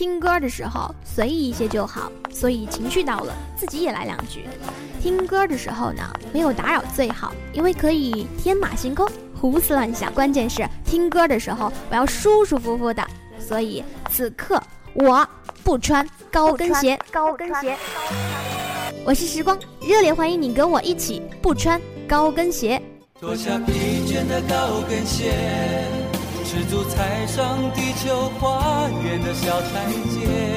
听歌的时候随意一些就好，所以情绪到了，自己也来两句。听歌的时候呢，没有打扰最好，因为可以天马行空、胡思乱想。关键是听歌的时候，我要舒舒服服的，所以此刻我不穿高跟鞋。高跟鞋。我是时光，热烈欢迎你跟我一起不穿高跟鞋。脱下疲倦的高跟鞋。赤足踩上地球花园的小台阶。